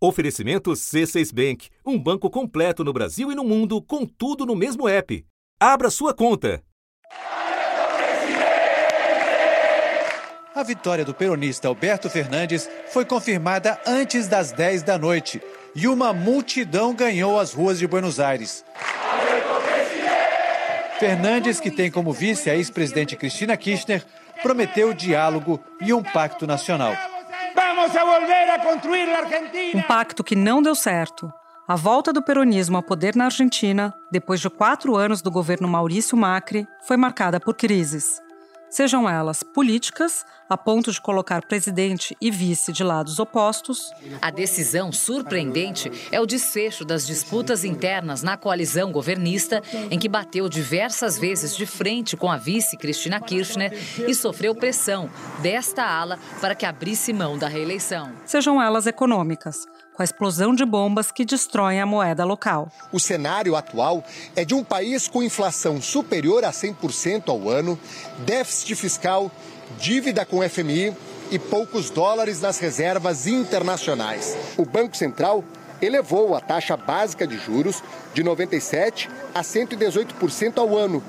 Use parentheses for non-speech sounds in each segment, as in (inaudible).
Oferecimento C6 Bank, um banco completo no Brasil e no mundo, com tudo no mesmo app. Abra sua conta. A vitória do peronista Alberto Fernandes foi confirmada antes das 10 da noite e uma multidão ganhou as ruas de Buenos Aires. Fernandes, que tem como vice a ex-presidente Cristina Kirchner, prometeu diálogo e um pacto nacional. Um pacto que não deu certo. A volta do peronismo ao poder na Argentina, depois de quatro anos do governo Maurício Macri, foi marcada por crises sejam elas políticas, a ponto de colocar presidente e vice de lados opostos. A decisão surpreendente é o desfecho das disputas internas na coalizão governista, em que bateu diversas vezes de frente com a vice Cristina Kirchner e sofreu pressão desta ala para que abrisse mão da reeleição. Sejam elas econômicas com a explosão de bombas que destroem a moeda local. O cenário atual é de um país com inflação superior a 100% ao ano, déficit fiscal, dívida com o FMI e poucos dólares nas reservas internacionais. O Banco Central elevou a taxa básica de juros de 97% a 118% ao ano,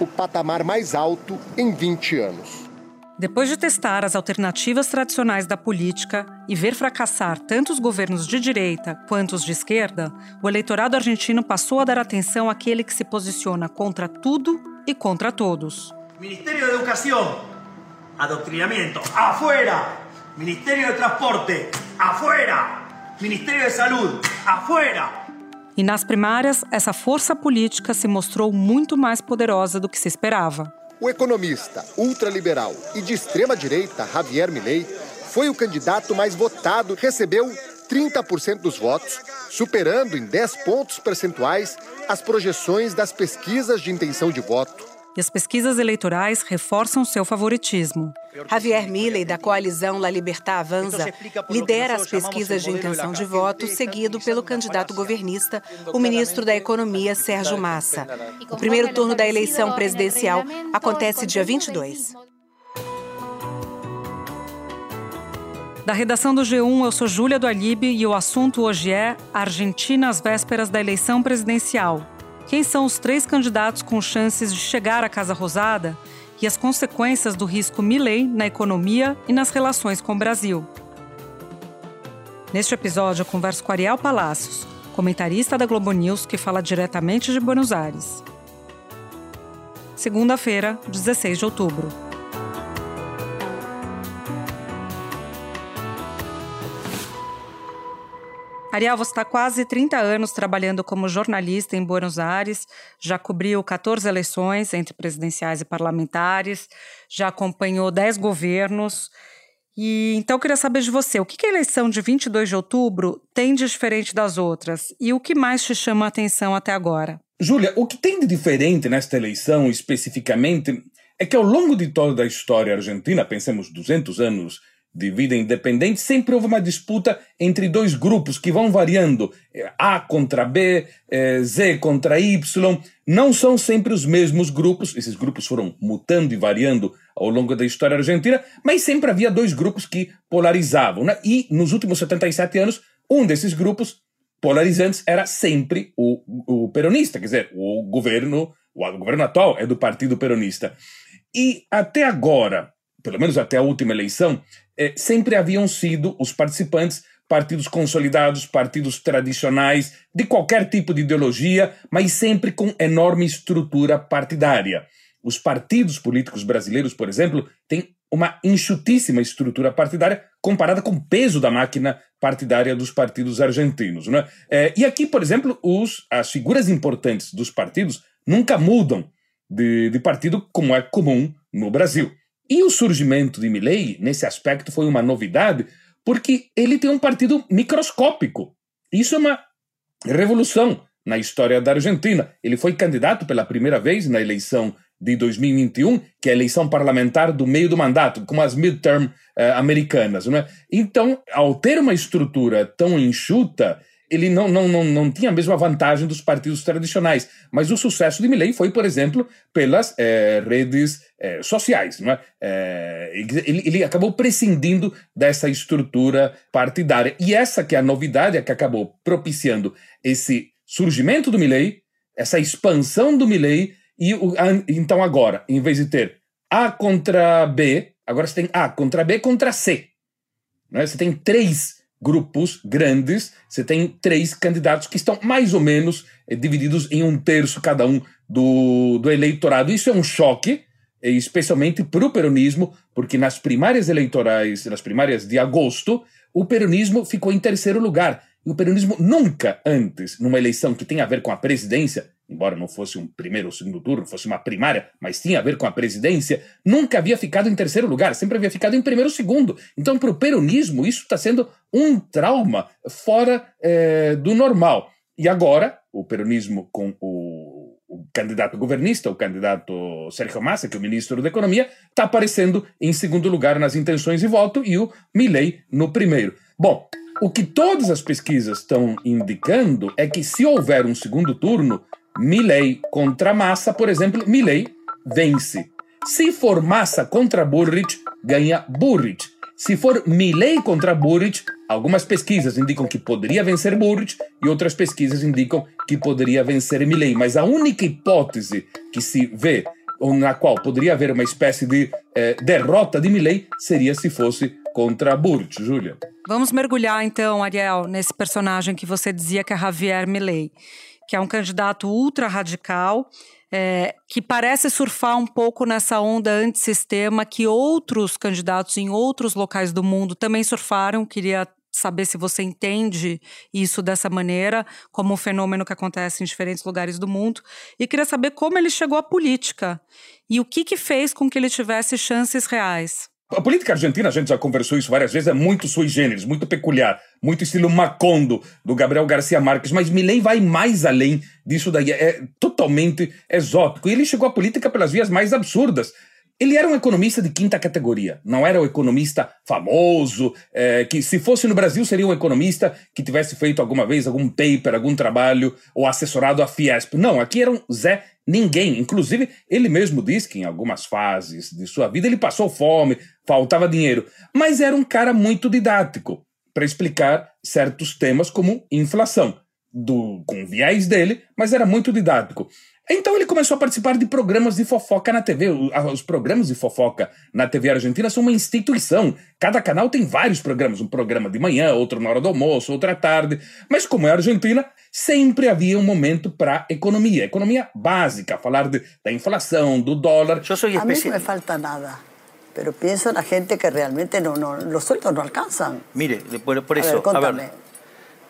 o patamar mais alto em 20 anos. Depois de testar as alternativas tradicionais da política e ver fracassar tanto os governos de direita quanto os de esquerda, o eleitorado argentino passou a dar atenção àquele que se posiciona contra tudo e contra todos. Ministério de Educação, adoctrinamento, afuera! Ministério de Transporte, afuera! Ministério de Saúde, afuera! E nas primárias, essa força política se mostrou muito mais poderosa do que se esperava. O economista ultraliberal e de extrema-direita, Javier Milei, foi o candidato mais votado, recebeu 30% dos votos, superando em 10 pontos percentuais as projeções das pesquisas de intenção de voto e as pesquisas eleitorais reforçam seu favoritismo. Javier Milley, da coalizão La Libertad Avanza, lidera as pesquisas de intenção de voto, seguido pelo candidato governista, o ministro da Economia, Sérgio Massa. O primeiro turno da eleição presidencial acontece dia 22. Da redação do G1, eu sou Júlia do Alibe e o assunto hoje é Argentina às vésperas da eleição presidencial. Quem são os três candidatos com chances de chegar à Casa Rosada e as consequências do risco Milley na economia e nas relações com o Brasil. Neste episódio, eu converso com Ariel Palacios, comentarista da Globo News que fala diretamente de Buenos Aires. Segunda-feira, 16 de outubro. Ariel, você está quase 30 anos trabalhando como jornalista em Buenos Aires, já cobriu 14 eleições entre presidenciais e parlamentares, já acompanhou 10 governos. E então eu queria saber de você, o que a eleição de 22 de outubro tem de diferente das outras e o que mais te chama a atenção até agora? Júlia, o que tem de diferente nesta eleição especificamente é que ao longo de toda a história argentina, pensemos 200 anos de vida independente, sempre houve uma disputa entre dois grupos que vão variando, é, A contra B, é, Z contra Y. Não são sempre os mesmos grupos, esses grupos foram mutando e variando ao longo da história argentina, mas sempre havia dois grupos que polarizavam. Né? E nos últimos 77 anos, um desses grupos polarizantes era sempre o, o peronista, quer dizer, o governo, o governo atual é do Partido Peronista. E até agora, pelo menos até a última eleição, eh, sempre haviam sido os participantes partidos consolidados, partidos tradicionais, de qualquer tipo de ideologia, mas sempre com enorme estrutura partidária. Os partidos políticos brasileiros, por exemplo, têm uma enxutíssima estrutura partidária comparada com o peso da máquina partidária dos partidos argentinos. Né? É, e aqui, por exemplo, os, as figuras importantes dos partidos nunca mudam de, de partido como é comum no Brasil. E o surgimento de Milley, nesse aspecto, foi uma novidade, porque ele tem um partido microscópico. Isso é uma revolução na história da Argentina. Ele foi candidato pela primeira vez na eleição de 2021, que é a eleição parlamentar do meio do mandato, como as midterm uh, americanas. Né? Então, ao ter uma estrutura tão enxuta, ele não, não, não, não tinha a mesma vantagem dos partidos tradicionais. Mas o sucesso de Milley foi, por exemplo, pelas é, redes é, sociais. Não é? é ele, ele acabou prescindindo dessa estrutura partidária. E essa que é a novidade, é que acabou propiciando esse surgimento do Milley, essa expansão do Milley, e o, então agora, em vez de ter A contra B, agora você tem A contra B contra C. Né? Você tem três grupos grandes, você tem três candidatos que estão mais ou menos eh, divididos em um terço cada um do, do eleitorado. Isso é um choque, eh, especialmente para o peronismo, porque nas primárias eleitorais, nas primárias de agosto, o peronismo ficou em terceiro lugar. E o peronismo nunca antes, numa eleição que tem a ver com a presidência, embora não fosse um primeiro ou segundo turno, fosse uma primária, mas tinha a ver com a presidência, nunca havia ficado em terceiro lugar, sempre havia ficado em primeiro ou segundo. Então, para o peronismo, isso está sendo um trauma fora é, do normal. E agora, o peronismo com o, o candidato governista, o candidato Sérgio Massa, que é o ministro da Economia, está aparecendo em segundo lugar nas intenções de voto e o Milley no primeiro. Bom, o que todas as pesquisas estão indicando é que se houver um segundo turno, Milley contra Massa, por exemplo, Milley vence. Se for Massa contra Burrich, ganha Burrich. Se for Milley contra Burrich, algumas pesquisas indicam que poderia vencer Burrich e outras pesquisas indicam que poderia vencer Milley. Mas a única hipótese que se vê na qual poderia haver uma espécie de eh, derrota de Milley seria se fosse contra Burrich, Júlia. Vamos mergulhar então, Ariel, nesse personagem que você dizia que é Javier Milley que é um candidato ultra radical, é, que parece surfar um pouco nessa onda antissistema que outros candidatos em outros locais do mundo também surfaram. Queria saber se você entende isso dessa maneira, como um fenômeno que acontece em diferentes lugares do mundo. E queria saber como ele chegou à política e o que, que fez com que ele tivesse chances reais. A política argentina, a gente já conversou isso várias vezes, é muito sui generis, muito peculiar, muito estilo Macondo, do Gabriel Garcia Marques, mas Milley vai mais além disso daí, é totalmente exótico. E ele chegou à política pelas vias mais absurdas. Ele era um economista de quinta categoria, não era o economista famoso, é, que se fosse no Brasil seria um economista que tivesse feito alguma vez algum paper, algum trabalho, ou assessorado a Fiesp. Não, aqui era um Zé Ninguém. Inclusive, ele mesmo diz que em algumas fases de sua vida ele passou fome, faltava dinheiro, mas era um cara muito didático para explicar certos temas como inflação, do, com viés dele, mas era muito didático. Então ele começou a participar de programas de fofoca na TV. Os programas de fofoca na TV argentina são uma instituição. Cada canal tem vários programas, um programa de manhã, outro na hora do almoço, outro à tarde. Mas como é a Argentina, sempre havia um momento para economia, economia básica, falar de, da inflação, do dólar. Eu sou a mim não me falta nada. Pero pienso na gente que realmente no, no, los sueldos no alcanzan. Mire, por, por eso, a ver, a ver,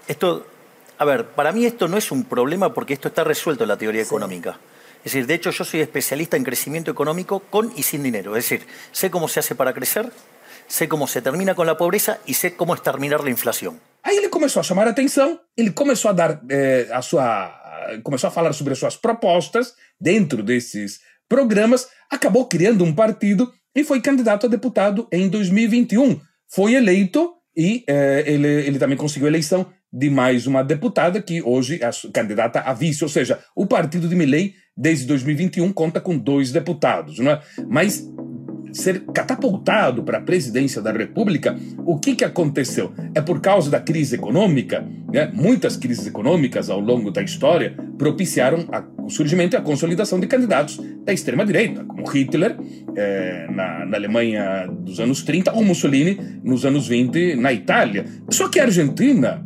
esto A ver, para mí esto no es un problema porque esto está resuelto en la teoría sí. económica. Es decir, de hecho yo soy especialista en crecimiento económico con y sin dinero. Es decir, sé cómo se hace para crecer, sé cómo se termina con la pobreza e sé como exterminar a inflação. Aí ele começou a chamar a atenção, ele começou a dar eh, a sua, começou a falar sobre as suas propostas dentro desses programas, acabou criando um partido e foi candidato a deputado em 2021. Foi eleito e eh, ele, ele também conseguiu eleição de mais uma deputada que hoje é candidata a vice, ou seja, o partido de Milley desde 2021 conta com dois deputados, não é? Mas ser catapultado para a presidência da República, o que, que aconteceu? É por causa da crise econômica, né? muitas crises econômicas ao longo da história propiciaram a, o surgimento e a consolidação de candidatos da extrema-direita, como Hitler é, na, na, Alemanha dos anos 30 ou Mussolini nos anos 20 na Itália. Só que a Argentina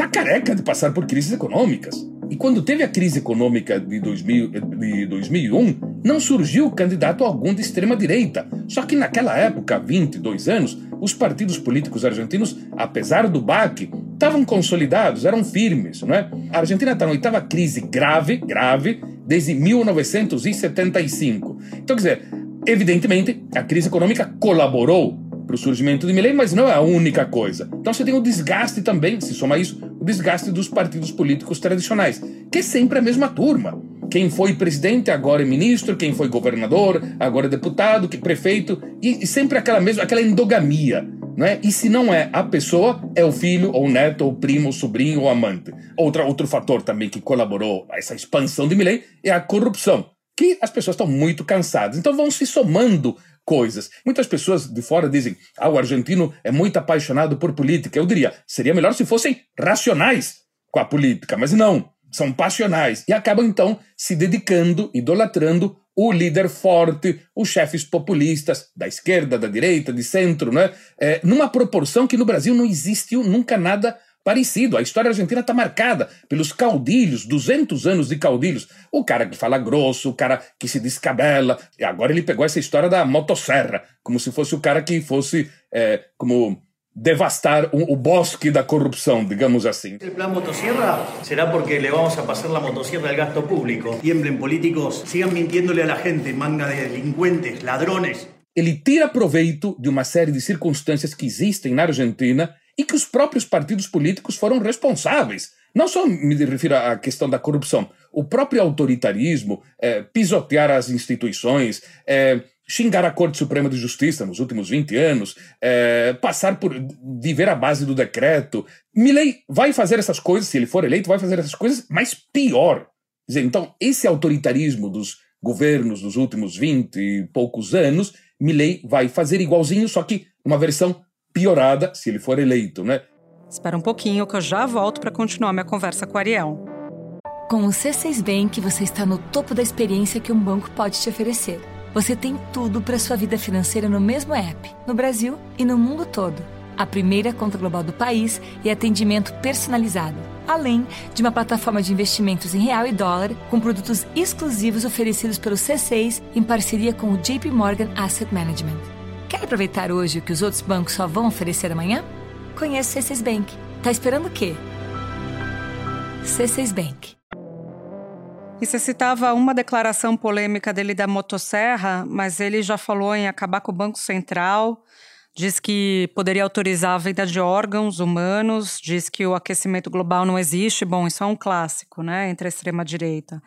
está careca de passar por crises econômicas. E quando teve a crise econômica de, 2000, de 2001, não surgiu candidato algum de extrema-direita. Só que naquela época, 22 anos, os partidos políticos argentinos, apesar do baque, estavam consolidados, eram firmes, não é? A Argentina está na oitava crise grave, grave, desde 1975. Então, quer dizer, evidentemente, a crise econômica colaborou para o surgimento de Milley, mas não é a única coisa. Então você tem o desgaste também, se soma isso, desgaste dos partidos políticos tradicionais, que é sempre a mesma turma. Quem foi presidente agora é ministro, quem foi governador agora é deputado, que prefeito, e, e sempre aquela mesma, aquela endogamia. É? E se não é a pessoa, é o filho, ou o neto, ou o primo, ou o sobrinho, ou o amante. Outra, outro fator também que colaborou a essa expansão de Milley é a corrupção, que as pessoas estão muito cansadas. Então vão se somando coisas. Muitas pessoas de fora dizem: ah, o argentino é muito apaixonado por política. Eu diria: seria melhor se fossem racionais com a política, mas não, são passionais e acabam então se dedicando, idolatrando o líder forte, os chefes populistas da esquerda, da direita, de centro, né? É, numa proporção que no Brasil não existiu nunca nada parecido. A história argentina está marcada pelos caudilhos, 200 anos de caudilhos. O cara que fala grosso, o cara que se descabela. E agora ele pegou essa história da motosserra, como se fosse o cara que fosse é, como devastar o, o, bosque da corrupção, digamos assim. O plan motosierra será porque le vamos a pasar la motosierra al gasto público. Tiemblen políticos, sigan mintiéndole a la gente, manga de delincuentes, ladrones. Ele tira proveito de uma série de circunstâncias que existem na Argentina e que os próprios partidos políticos foram responsáveis. Não só me refiro à questão da corrupção, o próprio autoritarismo, é, pisotear as instituições, é, xingar a Corte Suprema de Justiça nos últimos 20 anos, é, passar por viver a base do decreto. Milley vai fazer essas coisas, se ele for eleito, vai fazer essas coisas, mas pior. Dizer, então, esse autoritarismo dos governos dos últimos 20 e poucos anos, Milley vai fazer igualzinho, só que uma versão piorada, se ele for eleito, né? Espera um pouquinho que eu já volto para continuar minha conversa com o Ariel. Com o C6 Bank, você está no topo da experiência que um banco pode te oferecer você tem tudo para sua vida financeira no mesmo app, no Brasil e no mundo todo. A primeira conta global do país e atendimento personalizado, além de uma plataforma de investimentos em real e dólar com produtos exclusivos oferecidos pelo C6 em parceria com o JP Morgan Asset Management. Quer aproveitar hoje o que os outros bancos só vão oferecer amanhã? Conheça o C6 Bank. Tá esperando o quê? C6 Bank. E você citava uma declaração polêmica dele da motosserra, mas ele já falou em acabar com o Banco Central, diz que poderia autorizar a venda de órgãos humanos, diz que o aquecimento global não existe. Bom, isso é um clássico, né, entre a extrema-direita.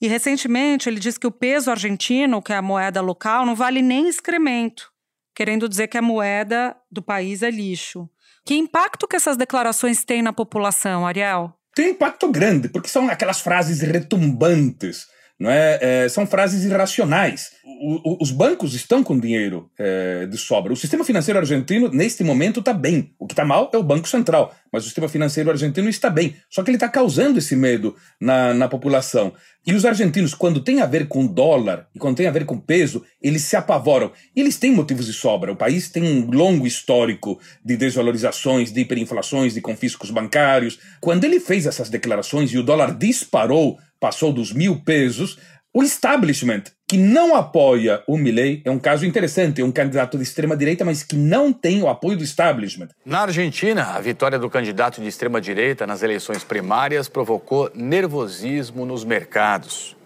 E recentemente ele disse que o peso argentino, que é a moeda local, não vale nem excremento, querendo dizer que a moeda do país é lixo. Que impacto que essas declarações têm na população, Ariel? tem impacto grande, porque são aquelas frases retumbantes, não é? é são frases irracionais. O, o, os bancos estão com dinheiro é, de sobra. O sistema financeiro argentino, neste momento, está bem. O que está mal é o Banco Central, mas o sistema financeiro argentino está bem. Só que ele está causando esse medo na, na população. E os argentinos, quando tem a ver com dólar e quando tem a ver com peso, eles se apavoram. Eles têm motivos de sobra. O país tem um longo histórico de desvalorizações, de hiperinflações, de confiscos bancários. Quando ele fez essas declarações e o dólar disparou, passou dos mil pesos, o establishment, que não apoia o Milley, é um caso interessante, é um candidato de extrema-direita, mas que não tem o apoio do establishment. Na Argentina, a vitória do candidato de extrema-direita nas eleições primárias provocou nervosismo nos mercados.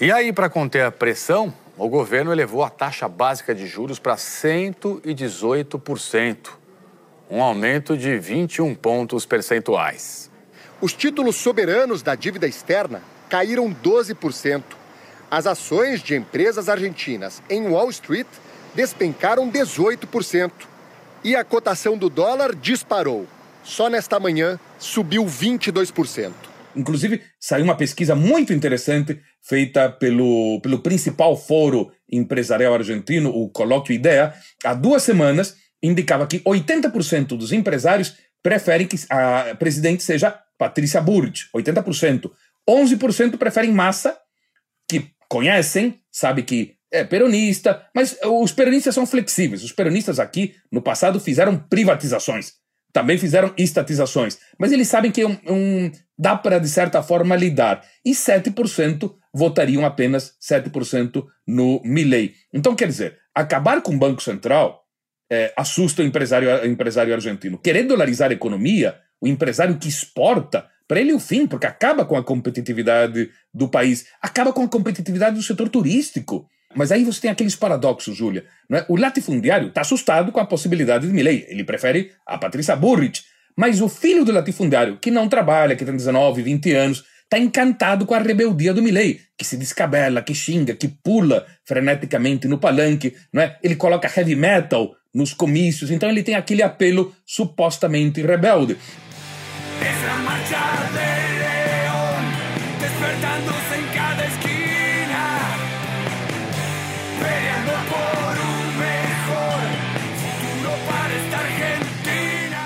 E aí, para conter a pressão, o governo elevou a taxa básica de juros para 118%, um aumento de 21 pontos percentuais. Os títulos soberanos da dívida externa caíram 12%. As ações de empresas argentinas em Wall Street despencaram 18%. E a cotação do dólar disparou. Só nesta manhã subiu 22%. Inclusive, saiu uma pesquisa muito interessante feita pelo, pelo principal foro empresarial argentino, o Colóquio Ideia, há duas semanas, indicava que 80% dos empresários preferem que a presidente seja Patrícia Burrich, 80%. 11% preferem Massa, que conhecem, sabe que é peronista, mas os peronistas são flexíveis. Os peronistas aqui, no passado, fizeram privatizações, também fizeram estatizações, mas eles sabem que um, um, dá para, de certa forma, lidar. E 7% votariam apenas 7% no Milley. Então, quer dizer, acabar com o Banco Central é, assusta o empresário, o empresário argentino. Querer dolarizar a economia, o empresário que exporta, para ele é o fim, porque acaba com a competitividade do país, acaba com a competitividade do setor turístico. Mas aí você tem aqueles paradoxos, Júlia. É? O latifundiário está assustado com a possibilidade de Milley. Ele prefere a Patrícia Burrich. Mas o filho do latifundiário, que não trabalha, que tem 19, 20 anos, está encantado com a rebeldia do Milley, que se descabela, que xinga, que pula freneticamente no palanque. Não é? Ele coloca heavy metal nos comícios. Então ele tem aquele apelo supostamente rebelde. De leão, despertando-se em cada esquina, peleando por um melhor futuro para esta Argentina.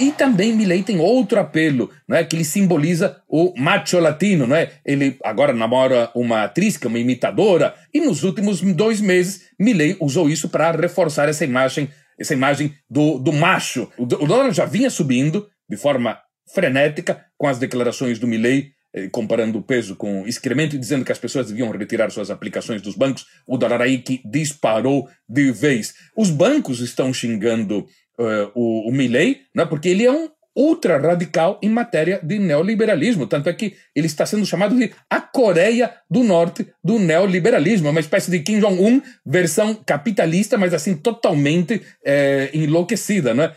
E também Milley tem outro apelo, não é, que ele simboliza o macho latino, não é? Ele agora namora uma atriz que é uma imitadora e nos últimos dois meses Milley usou isso para reforçar essa imagem, essa imagem do, do macho. O, o dólar já vinha subindo de forma frenética com as declarações do Milley, eh, comparando o peso com excremento e dizendo que as pessoas deviam retirar suas aplicações dos bancos, o dólar aí que disparou de vez. Os bancos estão xingando uh, o, o Milley, né, porque ele é um ultra radical em matéria de neoliberalismo. Tanto é que ele está sendo chamado de a Coreia do Norte do neoliberalismo, uma espécie de Kim Jong-un versão capitalista, mas assim totalmente é, enlouquecida. Né? É,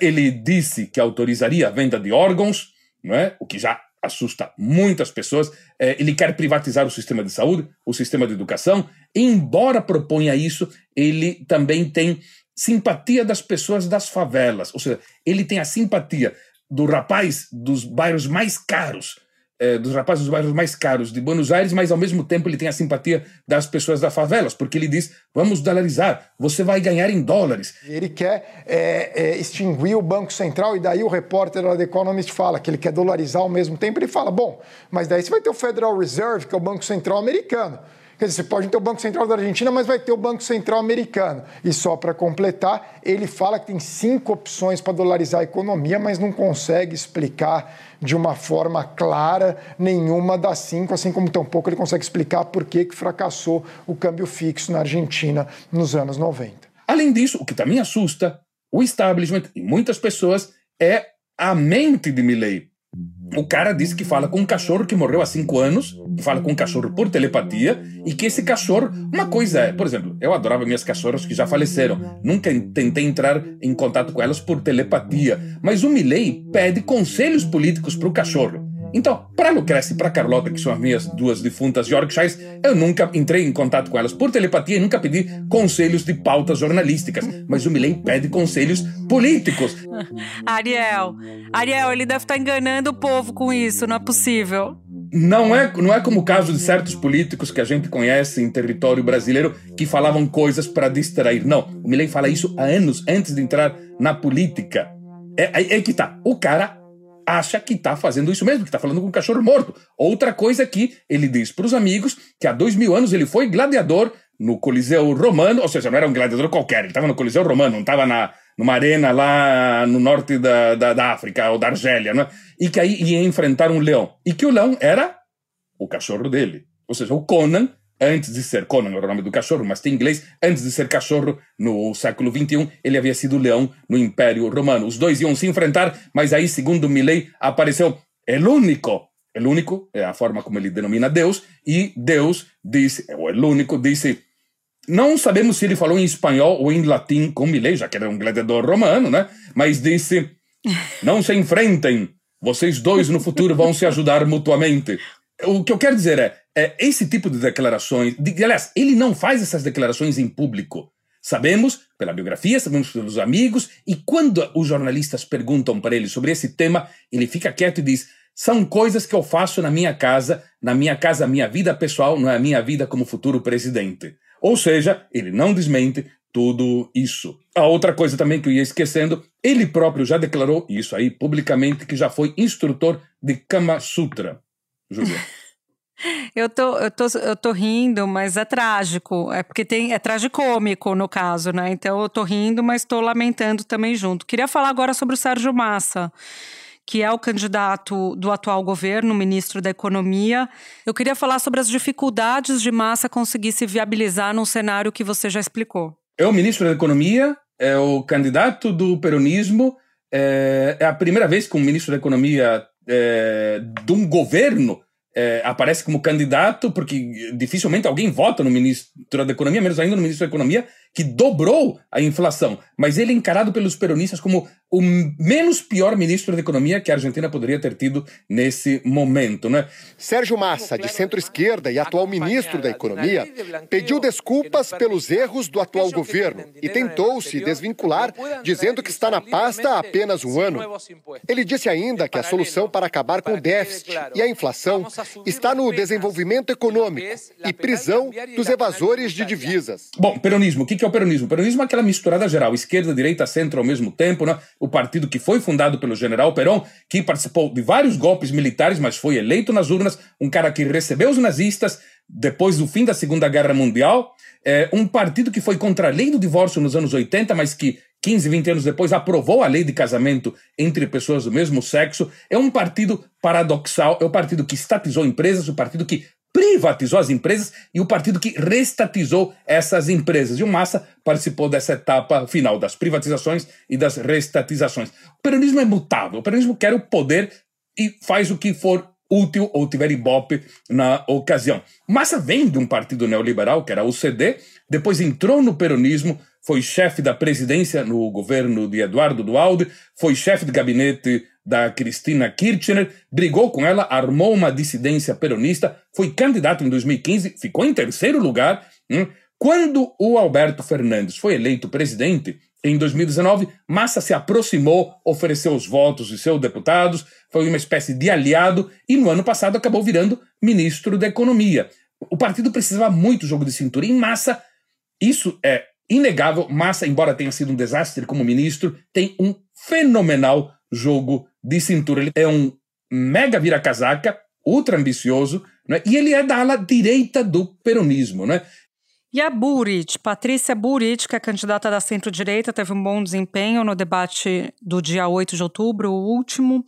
ele disse que autorizaria a venda de órgãos, não é? o que já assusta muitas pessoas. É, ele quer privatizar o sistema de saúde, o sistema de educação. Embora proponha isso, ele também tem simpatia das pessoas das favelas. Ou seja, ele tem a simpatia do rapaz dos bairros mais caros é, dos rapazes dos bairros mais caros de Buenos Aires, mas ao mesmo tempo ele tem a simpatia das pessoas das favelas, porque ele diz: vamos dolarizar, você vai ganhar em dólares. Ele quer é, é, extinguir o Banco Central, e daí o repórter da The Economist fala que ele quer dolarizar ao mesmo tempo. Ele fala: bom, mas daí você vai ter o Federal Reserve, que é o Banco Central americano. Quer dizer, você pode ter o Banco Central da Argentina, mas vai ter o Banco Central americano. E só para completar, ele fala que tem cinco opções para dolarizar a economia, mas não consegue explicar de uma forma clara nenhuma das cinco, assim como tampouco ele consegue explicar por que, que fracassou o câmbio fixo na Argentina nos anos 90. Além disso, o que também assusta o establishment e muitas pessoas é a mente de Milley. O cara disse que fala com um cachorro que morreu há cinco anos, fala com um cachorro por telepatia, e que esse cachorro. Uma coisa é, por exemplo, eu adorava minhas cachorras que já faleceram. Nunca tentei entrar em contato com elas por telepatia. Mas o Milley pede conselhos políticos para o cachorro. Então, para Lucrécia e para Carlota, que são as minhas duas defuntas Yorkshires, eu nunca entrei em contato com elas por telepatia e nunca pedi conselhos de pautas jornalísticas. Mas o Milley pede conselhos políticos. (laughs) Ariel, Ariel, ele deve estar tá enganando o povo com isso, não é possível. Não é, não é como o caso de certos políticos que a gente conhece em território brasileiro que falavam coisas para distrair. Não, o Milley fala isso há anos antes de entrar na política. É, é, é que tá. O cara acha que está fazendo isso mesmo, que está falando com um cachorro morto. Outra coisa é que ele diz para os amigos que há dois mil anos ele foi gladiador no Coliseu Romano, ou seja, não era um gladiador qualquer, ele estava no Coliseu Romano, não estava na, numa arena lá no norte da, da, da África ou da Argélia, né? e que aí ia enfrentar um leão. E que o leão era o cachorro dele. Ou seja, o Conan antes de ser Conan, era o nome do cachorro, mas tem inglês, antes de ser cachorro no século XXI, ele havia sido leão no Império Romano. Os dois iam se enfrentar, mas aí, segundo Milley, apareceu el único, el único é a forma como ele denomina Deus, e Deus disse, ou el único, disse, não sabemos se ele falou em espanhol ou em latim com Milley, já que era um gladiador romano, né? Mas disse, não se enfrentem, vocês dois no futuro vão se ajudar mutuamente. O que eu quero dizer é, é esse tipo de declarações. De, aliás, ele não faz essas declarações em público. Sabemos pela biografia, sabemos pelos amigos, e quando os jornalistas perguntam para ele sobre esse tema, ele fica quieto e diz: são coisas que eu faço na minha casa, na minha casa, minha vida pessoal, não é a minha vida como futuro presidente. Ou seja, ele não desmente tudo isso. A outra coisa também que eu ia esquecendo, ele próprio já declarou isso aí publicamente que já foi instrutor de Kama Sutra. Júlia. (laughs) Eu tô, eu, tô, eu tô rindo, mas é trágico. É porque tem, é tragicômico no caso, né? Então eu tô rindo, mas tô lamentando também junto. Queria falar agora sobre o Sérgio Massa, que é o candidato do atual governo, ministro da Economia. Eu queria falar sobre as dificuldades de Massa conseguir se viabilizar num cenário que você já explicou. É o ministro da Economia, é o candidato do peronismo. É, é a primeira vez que um ministro da Economia é, de um governo é, aparece como candidato, porque dificilmente alguém vota no ministro da Economia, menos ainda no ministro da Economia, que dobrou a inflação, mas ele é encarado pelos peronistas como o menos pior ministro da Economia que a Argentina poderia ter tido nesse momento. Né? Sérgio Massa, de centro-esquerda e atual ministro da Economia, pediu desculpas pelos erros do atual governo e tentou se desvincular, dizendo que está na pasta há apenas um ano. Ele disse ainda que a solução para acabar com o déficit e a inflação está no desenvolvimento econômico e prisão dos evasores de divisas. Bom, peronismo, o que é o peronismo? O peronismo é aquela misturada geral, esquerda, direita, centro ao mesmo tempo, né? o partido que foi fundado pelo general Perón, que participou de vários golpes militares, mas foi eleito nas urnas, um cara que recebeu os nazistas depois do fim da Segunda Guerra Mundial, é, um partido que foi contra a lei do divórcio nos anos 80, mas que 15, 20 anos depois aprovou a lei de casamento entre pessoas do mesmo sexo. É um partido paradoxal, é o partido que estatizou empresas, o partido que privatizou as empresas e o partido que restatizou essas empresas. E o Massa participou dessa etapa final das privatizações e das restatizações. O peronismo é mutável. O peronismo quer o poder e faz o que for útil ou tiver ibope na ocasião. Massa vem de um partido neoliberal, que era o CD, depois entrou no peronismo, foi chefe da presidência no governo de Eduardo Dualde, foi chefe de gabinete da Cristina Kirchner, brigou com ela, armou uma dissidência peronista, foi candidato em 2015, ficou em terceiro lugar. Hum. Quando o Alberto Fernandes foi eleito presidente, em 2019, Massa se aproximou, ofereceu os votos de seus deputados, foi uma espécie de aliado e no ano passado acabou virando ministro da Economia. O partido precisava muito jogo de cintura e Massa, isso é inegável. Massa, embora tenha sido um desastre como ministro, tem um fenomenal jogo de cintura. Ele é um mega vira-casaca, ultra ambicioso, né? e ele é da ala direita do peronismo. Né? E a Burit, Patrícia Burit, que é candidata da centro-direita, teve um bom desempenho no debate do dia 8 de outubro, o último.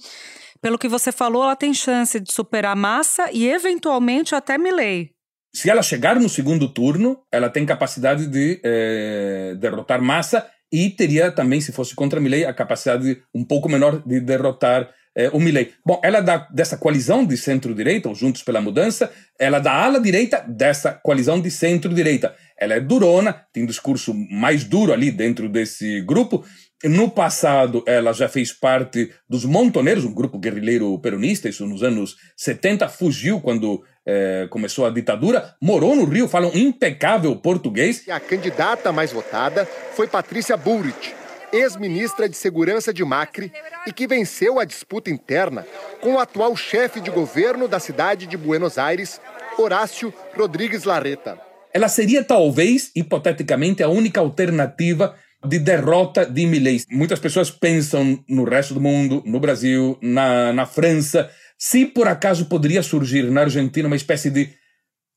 Pelo que você falou, ela tem chance de superar Massa e, eventualmente, até Milley. Se ela chegar no segundo turno, ela tem capacidade de é, derrotar Massa e teria também, se fosse contra Milley, a capacidade um pouco menor de derrotar é, o Milley. Bom, ela é dessa coalizão de centro-direita, ou Juntos pela Mudança, ela é da ala direita dessa coalizão de centro-direita. Ela é durona, tem um discurso mais duro ali dentro desse grupo. No passado, ela já fez parte dos Montoneiros, um grupo guerrilheiro peronista, isso nos anos 70, fugiu quando é, começou a ditadura, morou no Rio, fala um impecável português. A candidata mais votada foi Patrícia Bullrich, ex-ministra de Segurança de Macri e que venceu a disputa interna com o atual chefe de governo da cidade de Buenos Aires, Horácio Rodrigues Larreta. Ela seria talvez, hipoteticamente, a única alternativa de derrota de Milley. Muitas pessoas pensam no resto do mundo, no Brasil, na, na França, se por acaso poderia surgir na Argentina uma espécie de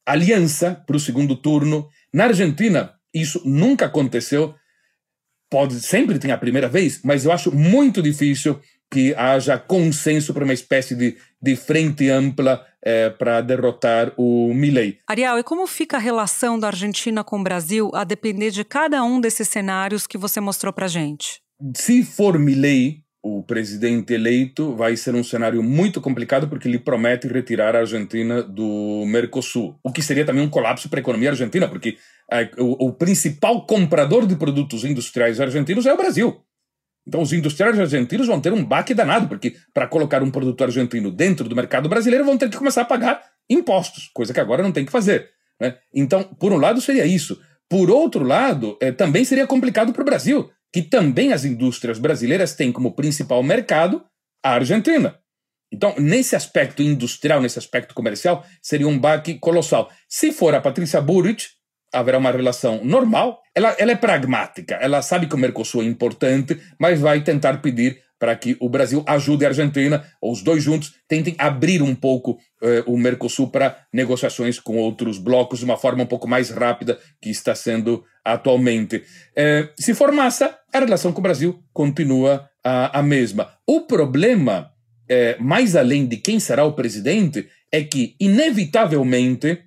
aliança para o segundo turno. Na Argentina, isso nunca aconteceu pode sempre tem a primeira vez, mas eu acho muito difícil que haja consenso para uma espécie de, de frente ampla é, para derrotar o Milley. Ariel, e como fica a relação da Argentina com o Brasil a depender de cada um desses cenários que você mostrou para gente? Se for Milley, o presidente eleito, vai ser um cenário muito complicado porque ele promete retirar a Argentina do Mercosul, o que seria também um colapso para a economia argentina, porque é, o, o principal comprador de produtos industriais argentinos é o Brasil. Então, os industriais argentinos vão ter um baque danado, porque para colocar um produto argentino dentro do mercado brasileiro vão ter que começar a pagar impostos, coisa que agora não tem que fazer. Né? Então, por um lado, seria isso. Por outro lado, é, também seria complicado para o Brasil, que também as indústrias brasileiras têm como principal mercado a Argentina. Então, nesse aspecto industrial, nesse aspecto comercial, seria um baque colossal. Se for a Patrícia Burrich, haverá uma relação normal. Ela, ela é pragmática, ela sabe que o Mercosul é importante, mas vai tentar pedir para que o Brasil ajude a Argentina, ou os dois juntos tentem abrir um pouco eh, o Mercosul para negociações com outros blocos de uma forma um pouco mais rápida que está sendo atualmente. Eh, se for massa, a relação com o Brasil continua a, a mesma. O problema, eh, mais além de quem será o presidente, é que, inevitavelmente,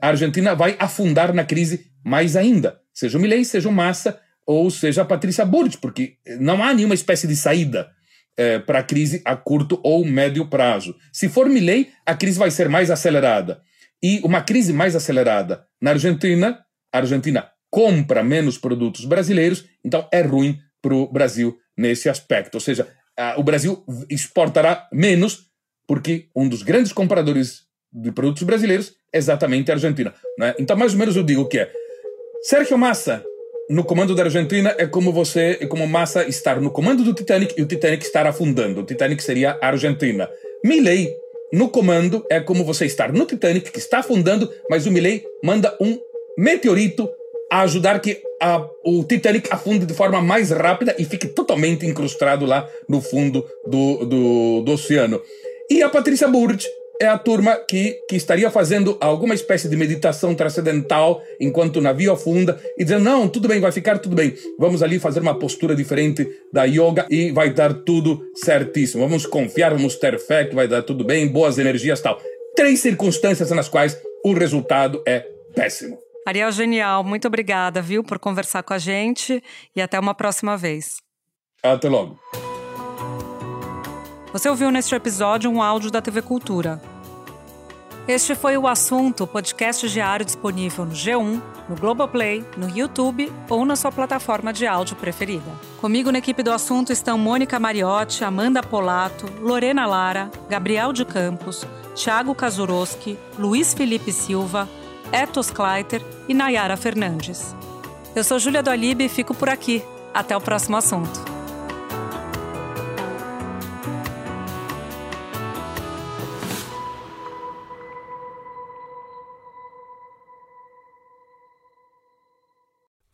a Argentina vai afundar na crise mais ainda. Seja o Milei, seja o Massa, ou seja a Patrícia Burrich, porque não há nenhuma espécie de saída é, para a crise a curto ou médio prazo. Se for Milley, a crise vai ser mais acelerada. E uma crise mais acelerada na Argentina, a Argentina compra menos produtos brasileiros, então é ruim para o Brasil nesse aspecto. Ou seja, o Brasil exportará menos porque um dos grandes compradores de produtos brasileiros exatamente a Argentina. Né? Então, mais ou menos eu digo que é Sérgio Massa no comando da Argentina é como você, é como Massa estar no comando do Titanic e o Titanic estar afundando. O Titanic seria a Argentina. Milley no comando é como você estar no Titanic que está afundando, mas o Milley manda um meteorito a ajudar que a, o Titanic afunde de forma mais rápida e fique totalmente incrustado lá no fundo do, do, do oceano. E a Patrícia Burge é a turma que, que estaria fazendo alguma espécie de meditação transcendental enquanto o navio afunda e dizendo: não, tudo bem, vai ficar tudo bem. Vamos ali fazer uma postura diferente da yoga e vai dar tudo certíssimo. Vamos confiar, vamos ter fé que vai dar tudo bem, boas energias tal. Três circunstâncias nas quais o resultado é péssimo. Ariel Genial, muito obrigada, viu, por conversar com a gente e até uma próxima vez. Até logo. Você ouviu neste episódio um áudio da TV Cultura. Este foi o assunto, podcast diário disponível no G1, no Globoplay, no YouTube ou na sua plataforma de áudio preferida. Comigo na equipe do assunto estão Mônica Mariotti, Amanda Polato, Lorena Lara, Gabriel de Campos, Thiago Kazuroski, Luiz Felipe Silva, Etos Kleiter e Nayara Fernandes. Eu sou Júlia do e fico por aqui. Até o próximo assunto.